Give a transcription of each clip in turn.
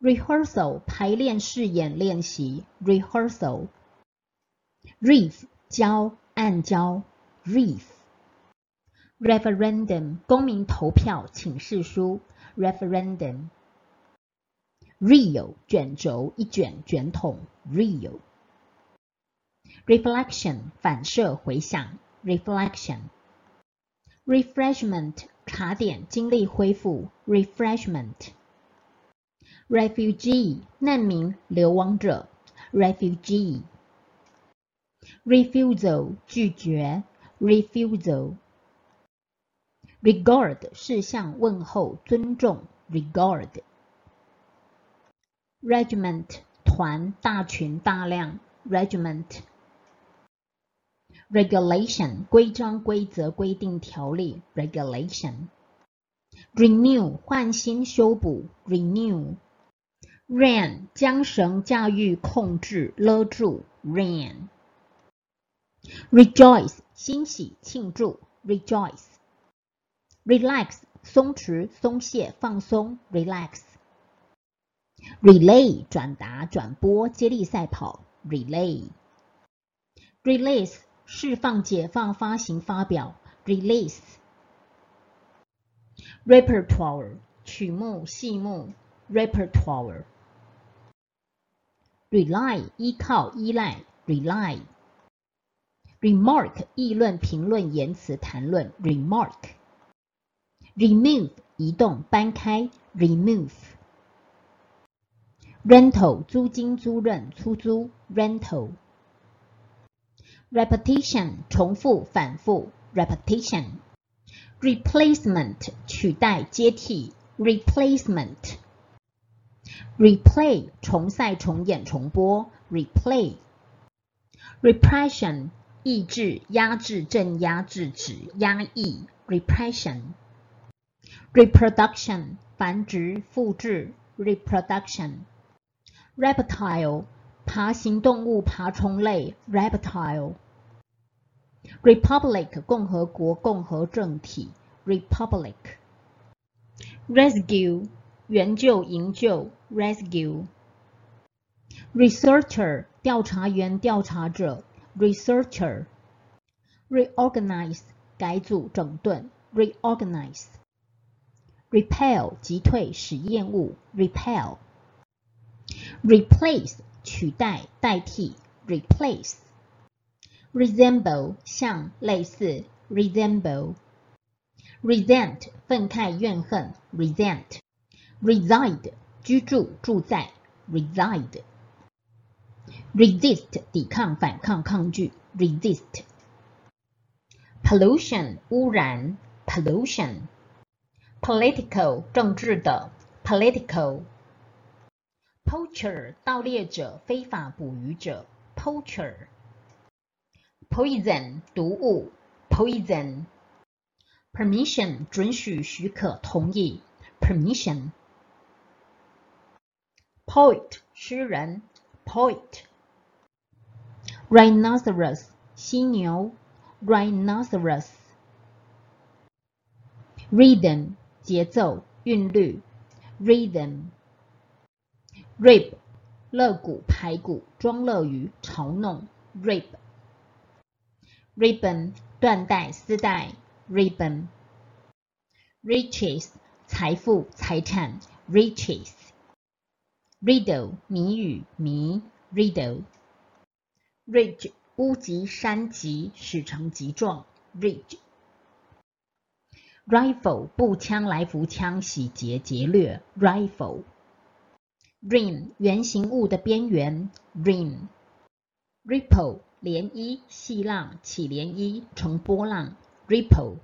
rehearsal 排练试演练习，rehearsal。reef 礁暗礁，reef。referendum 公民投票请示书，referendum。reel 卷轴一卷卷筒，reel。reflection 反射回响，reflection。refreshment 茶点精力恢复，refreshment。Refugee 难民流亡者，refugee。refusal 拒绝，refusal。regard 是向问候尊重，regard。regiment 团大群大量，regiment。regulation 规章规则规定条例，regulation。renew 换新修补，renew。Ran 将绳驾驭控制勒住，ran。Rejoice 欣喜庆祝，rejoice。Relax 松弛松懈放松，relax。Relay 转达转播接力赛跑，relay。Release 释放解放发行发表，release。Repertoire 曲目戏目，repertoire。Rely 依靠依赖，rely。remark 议论评论言辞谈论，remark。remove 移动搬开，remove。rental 租金租赁出租，rental。repetition 重复反复，repetition。replacement 取代接替，replacement。Replay 重赛重演重播，replay。repression 抑制压制镇压制止压抑，repression。reproduction 繁殖复制，reproduction。reptile 爬行动物爬虫类，reptile。republic 共和国共和政体，republic。rescue 援救营救，rescue。researcher 调查员调查者，researcher。reorganize 改组整顿，reorganize。repel 击退使厌恶，repel。replace 取代代替，replace。resemble 像类似，resemble。resent 愤慨怨恨，resent。Reside 居住住在，reside。resist 抵抗反抗抗拒，resist。pollution 污染，pollution。political 政治的，political。poacher 盗猎者非法捕鱼者，poacher。poison 毒物，poison。permission 准许许可同意，permission。poet 诗人，poet。rhinoceros 犀牛，rhinoceros。rhythm 节奏韵律，rhythm。rib 肋骨排骨装乐于嘲弄，rib。ribbon 缎带丝带，ribbon。riches 财富财产，riches。 Riddle 谜语谜，riddle。ridge 屋脊山脊使成脊状，ridge。rifle 步枪来福枪洗劫劫掠，rifle。rim 圆形物的边缘，rim。ripple 涟漪细浪起涟漪成波浪，ripple。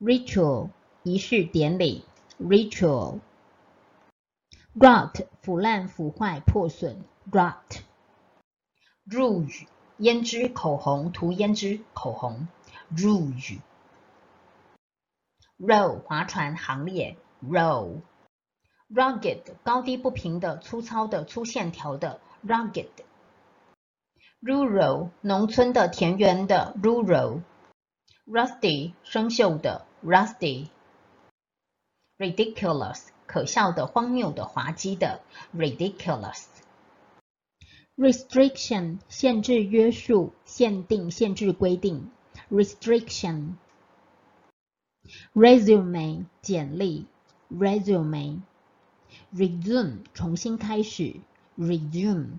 ritual 仪式典礼，ritual。Rot 腐烂腐坏破损，rot。rouge 胭脂口红涂胭脂口红，rouge。row 划船行列，row。rugged 高低不平的粗糙的粗线条的，rugged。rural 农村的田园的，rural。rusty 生锈的，rusty。ridiculous 可笑的、荒谬的、滑稽的，ridiculous。restriction 限制、约束、限定、限制、规定，restriction。resume 简历，resume。resume 重新开始，resume。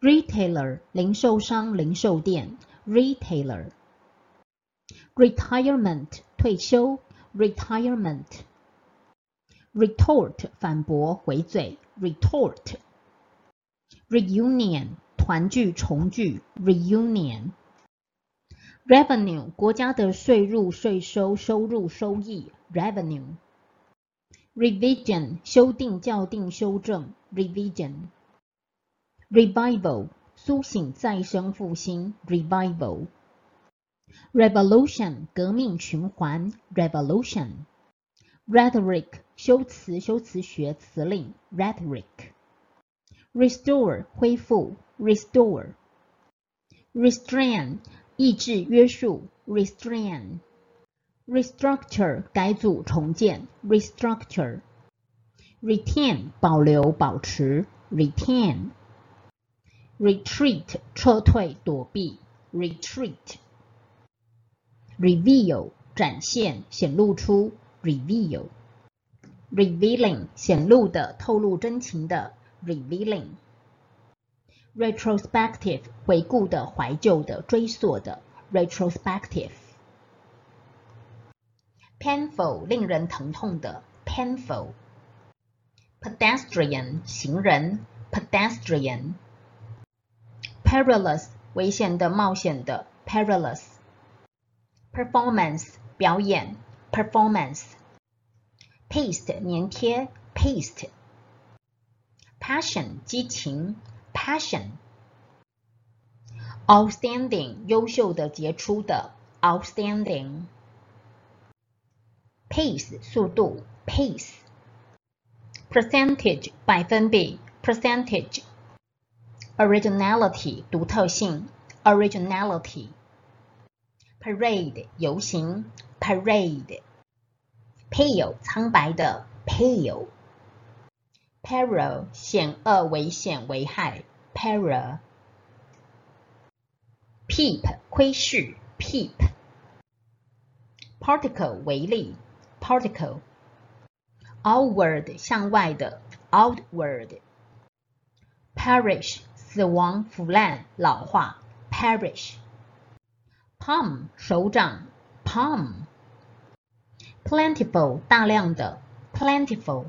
retailer 零售商、零售店，retailer。retirement 退休，retirement。Retort 反驳、回嘴，retort。reunion 团聚、重聚，reunion。revenue 国家的税入、税收、收入、收益，revenue。revision 修订、校订、修正，revision。revival 苏醒、再生、复兴，revival。revolution 革命、循环，revolution。rhetoric 修辞、修辞学、辞令，rhetoric。restore 恢复，restore。restrain 抑制、约束，restrain。restructure 改组、重建，restructure。retain 保留、保持，retain。retreat 撤退、躲避，retreat。reveal 展现、显露出，reveal。revealing 显露的、透露真情的，revealing。retrospective 回顾的、怀旧的、追溯的，retrospective。painful 令人疼痛的，painful。pedestrian 行人，pedestrian。perilous 危险的、冒险的，perilous。performance 表演，performance。 paste 粘贴，paste。passion 激情，passion。outstanding 优秀的、杰出的，outstanding。pace 速度，pace。percentage 百分比，percentage。originality 独特性，originality。parade 游行，parade。 Pale 苍白的，pale。peril 险恶、危险、危害，peril。peep 窥视，peep。particle 微粒，particle。outward 向外的，outward。perish 死亡、腐烂、老化，perish。palm 手掌，palm。plentiful 大量的，plentiful。